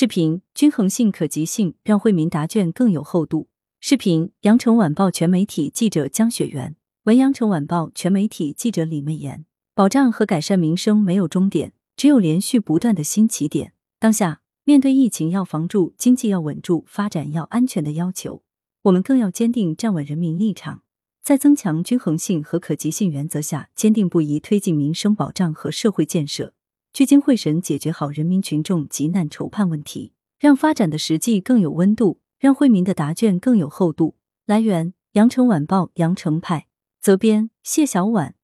视频均衡性、可及性让惠民答卷更有厚度。视频羊城晚报全媒体记者江雪媛，文阳城晚报全媒体记者李媚妍。保障和改善民生没有终点，只有连续不断的新起点。当下面对疫情要防住、经济要稳住、发展要安全的要求，我们更要坚定站稳人民立场，在增强均衡性和可及性原则下，坚定不移推进民生保障和社会建设。聚精会神解决好人民群众急难愁盼问题，让发展的实际更有温度，让惠民的答卷更有厚度。来源：羊城晚报羊城派，责编：谢小婉。